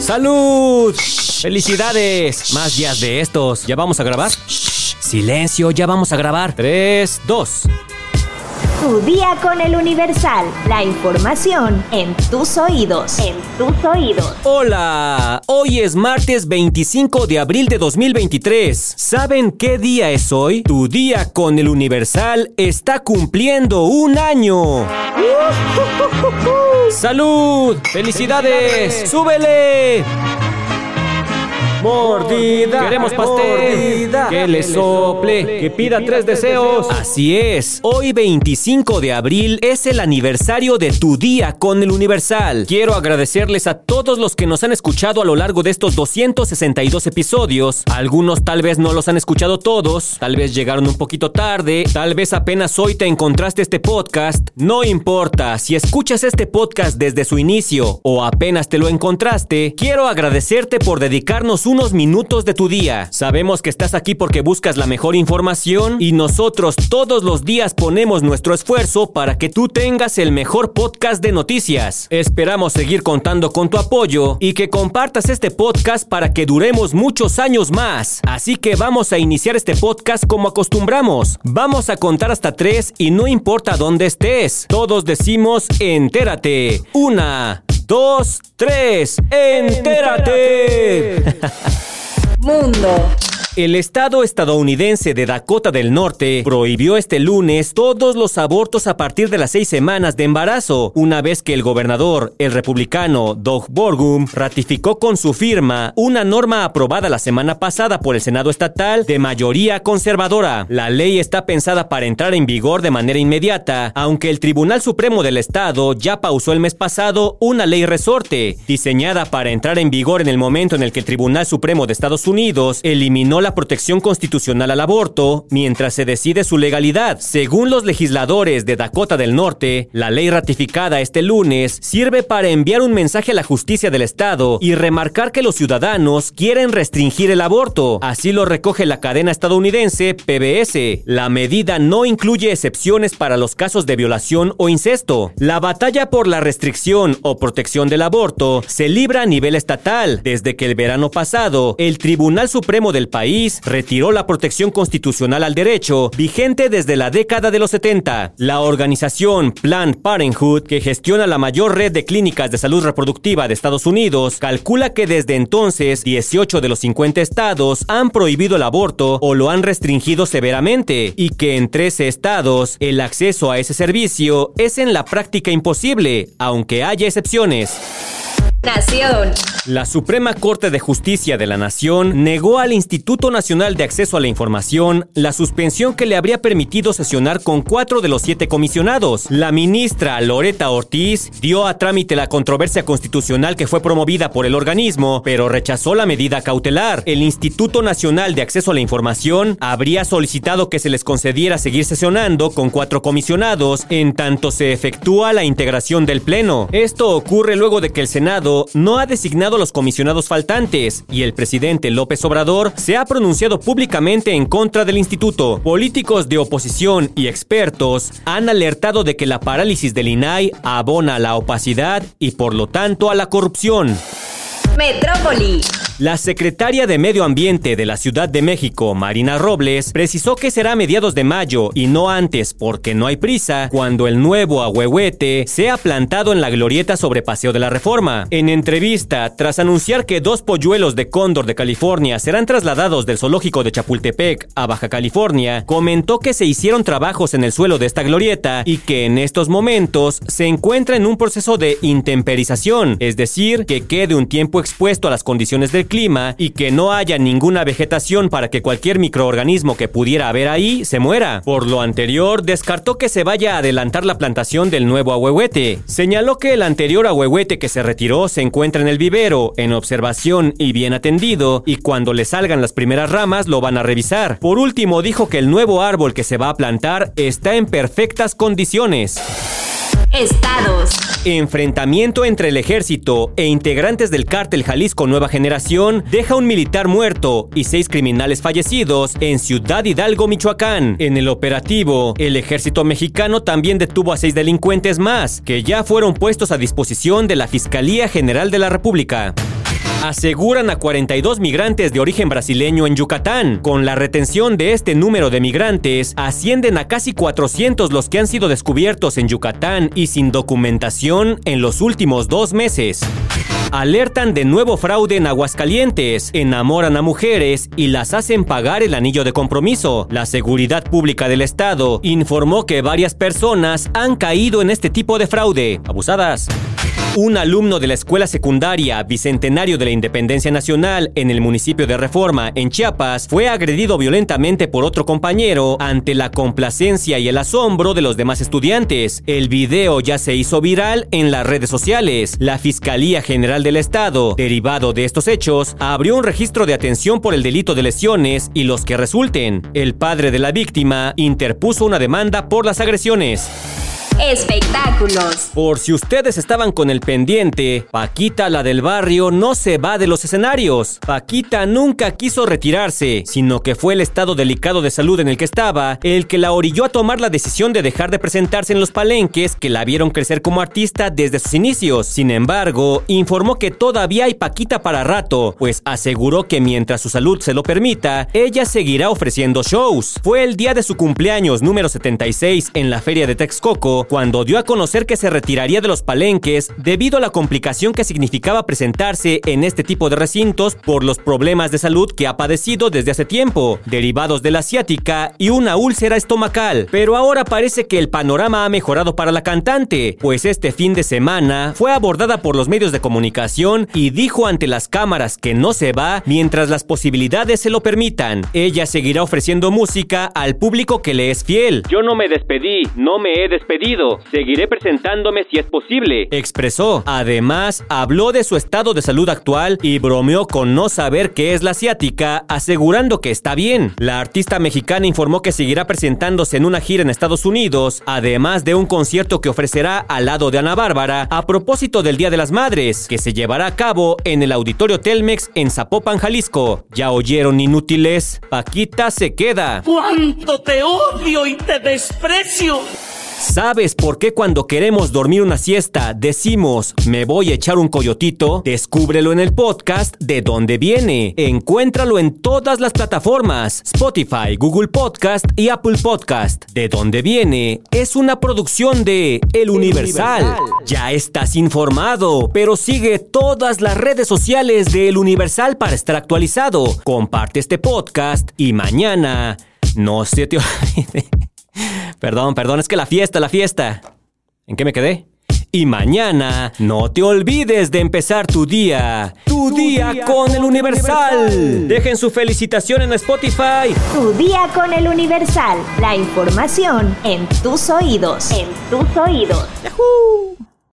¡Salud! ¡Felicidades! Más días de estos. ¿Ya vamos a grabar? Silencio, ya vamos a grabar. 3, 2. Tu día con el Universal. La información en tus oídos. En tus oídos. Hola, hoy es martes 25 de abril de 2023. ¿Saben qué día es hoy? Tu día con el Universal está cumpliendo un año. ¡Salud! ¡Felicidades! ¡Súbele! Mordida. Queremos pastel. Que le sople. Que pida tres deseos. Así es. Hoy 25 de abril es el aniversario de tu día con el Universal. Quiero agradecerles a todos los que nos han escuchado a lo largo de estos 262 episodios. Algunos tal vez no los han escuchado todos. Tal vez llegaron un poquito tarde. Tal vez apenas hoy te encontraste este podcast. No importa. Si escuchas este podcast desde su inicio o apenas te lo encontraste, quiero agradecerte por dedicarnos un unos minutos de tu día. Sabemos que estás aquí porque buscas la mejor información y nosotros todos los días ponemos nuestro esfuerzo para que tú tengas el mejor podcast de noticias. Esperamos seguir contando con tu apoyo y que compartas este podcast para que duremos muchos años más. Así que vamos a iniciar este podcast como acostumbramos. Vamos a contar hasta tres y no importa dónde estés. Todos decimos entérate. Una, dos, tres, entérate. Mundo. El estado estadounidense de Dakota del Norte prohibió este lunes todos los abortos a partir de las seis semanas de embarazo, una vez que el gobernador, el republicano Doug Borgum, ratificó con su firma una norma aprobada la semana pasada por el Senado estatal de mayoría conservadora. La ley está pensada para entrar en vigor de manera inmediata, aunque el Tribunal Supremo del Estado ya pausó el mes pasado una ley resorte, diseñada para entrar en vigor en el momento en el que el Tribunal Supremo de Estados Unidos eliminó la protección constitucional al aborto mientras se decide su legalidad. Según los legisladores de Dakota del Norte, la ley ratificada este lunes sirve para enviar un mensaje a la justicia del Estado y remarcar que los ciudadanos quieren restringir el aborto. Así lo recoge la cadena estadounidense PBS. La medida no incluye excepciones para los casos de violación o incesto. La batalla por la restricción o protección del aborto se libra a nivel estatal. Desde que el verano pasado, el Tribunal Supremo del país retiró la protección constitucional al derecho, vigente desde la década de los 70. La organización Planned Parenthood, que gestiona la mayor red de clínicas de salud reproductiva de Estados Unidos, calcula que desde entonces 18 de los 50 estados han prohibido el aborto o lo han restringido severamente, y que en 13 estados el acceso a ese servicio es en la práctica imposible, aunque haya excepciones. Nación. La Suprema Corte de Justicia de la Nación negó al Instituto Nacional de Acceso a la Información la suspensión que le habría permitido sesionar con cuatro de los siete comisionados. La ministra Loreta Ortiz dio a trámite la controversia constitucional que fue promovida por el organismo, pero rechazó la medida cautelar. El Instituto Nacional de Acceso a la Información habría solicitado que se les concediera seguir sesionando con cuatro comisionados en tanto se efectúa la integración del Pleno. Esto ocurre luego de que el Senado no ha designado los comisionados faltantes y el presidente López Obrador se ha pronunciado públicamente en contra del instituto. Políticos de oposición y expertos han alertado de que la parálisis del INAI abona a la opacidad y por lo tanto a la corrupción. Metrópoli. La secretaria de Medio Ambiente de la Ciudad de México, Marina Robles, precisó que será a mediados de mayo y no antes porque no hay prisa cuando el nuevo ahuehuete sea plantado en la glorieta sobre Paseo de la Reforma. En entrevista, tras anunciar que dos polluelos de cóndor de California serán trasladados del zoológico de Chapultepec a Baja California, comentó que se hicieron trabajos en el suelo de esta glorieta y que en estos momentos se encuentra en un proceso de intemperización, es decir, que quede un tiempo expuesto a las condiciones del clima y que no haya ninguna vegetación para que cualquier microorganismo que pudiera haber ahí se muera. Por lo anterior, descartó que se vaya a adelantar la plantación del nuevo ahuehuete. Señaló que el anterior ahuehuete que se retiró se encuentra en el vivero, en observación y bien atendido, y cuando le salgan las primeras ramas lo van a revisar. Por último, dijo que el nuevo árbol que se va a plantar está en perfectas condiciones. Estados. Enfrentamiento entre el ejército e integrantes del cártel Jalisco Nueva Generación deja un militar muerto y seis criminales fallecidos en Ciudad Hidalgo, Michoacán. En el operativo, el ejército mexicano también detuvo a seis delincuentes más, que ya fueron puestos a disposición de la Fiscalía General de la República. Aseguran a 42 migrantes de origen brasileño en Yucatán. Con la retención de este número de migrantes, ascienden a casi 400 los que han sido descubiertos en Yucatán y sin documentación en los últimos dos meses. Alertan de nuevo fraude en Aguascalientes, enamoran a mujeres y las hacen pagar el anillo de compromiso. La Seguridad Pública del Estado informó que varias personas han caído en este tipo de fraude. Abusadas. Un alumno de la escuela secundaria Bicentenario de la Independencia Nacional en el municipio de Reforma, en Chiapas, fue agredido violentamente por otro compañero ante la complacencia y el asombro de los demás estudiantes. El video ya se hizo viral en las redes sociales. La Fiscalía General del Estado, derivado de estos hechos, abrió un registro de atención por el delito de lesiones y los que resulten. El padre de la víctima interpuso una demanda por las agresiones. Espectáculos. Por si ustedes estaban con el pendiente, Paquita, la del barrio, no se va de los escenarios. Paquita nunca quiso retirarse, sino que fue el estado delicado de salud en el que estaba el que la orilló a tomar la decisión de dejar de presentarse en los palenques que la vieron crecer como artista desde sus inicios. Sin embargo, informó que todavía hay Paquita para rato, pues aseguró que mientras su salud se lo permita, ella seguirá ofreciendo shows. Fue el día de su cumpleaños número 76 en la feria de Texcoco cuando dio a conocer que se retiraría de los palenques debido a la complicación que significaba presentarse en este tipo de recintos por los problemas de salud que ha padecido desde hace tiempo, derivados de la asiática y una úlcera estomacal. Pero ahora parece que el panorama ha mejorado para la cantante, pues este fin de semana fue abordada por los medios de comunicación y dijo ante las cámaras que no se va mientras las posibilidades se lo permitan. Ella seguirá ofreciendo música al público que le es fiel. Yo no me despedí, no me he despedido Seguiré presentándome si es posible. Expresó. Además, habló de su estado de salud actual y bromeó con no saber qué es la asiática, asegurando que está bien. La artista mexicana informó que seguirá presentándose en una gira en Estados Unidos, además de un concierto que ofrecerá al lado de Ana Bárbara a propósito del Día de las Madres, que se llevará a cabo en el Auditorio Telmex en Zapopan, Jalisco. ¿Ya oyeron inútiles? Paquita se queda. ¡Cuánto te odio y te desprecio! ¿Sabes por qué cuando queremos dormir una siesta decimos me voy a echar un coyotito? Descúbrelo en el podcast de dónde viene. Encuéntralo en todas las plataformas: Spotify, Google Podcast y Apple Podcast. De dónde viene es una producción de El Universal. Ya estás informado, pero sigue todas las redes sociales de El Universal para estar actualizado. Comparte este podcast y mañana no se te olvide. Perdón, perdón, es que la fiesta, la fiesta. ¿En qué me quedé? Y mañana no te olvides de empezar tu día. Tu, día, con, el Universal. Dejen su felicitación en Spotify. Tu día con el Universal. La información en tus oídos. En tus oídos. ¡Yahoo!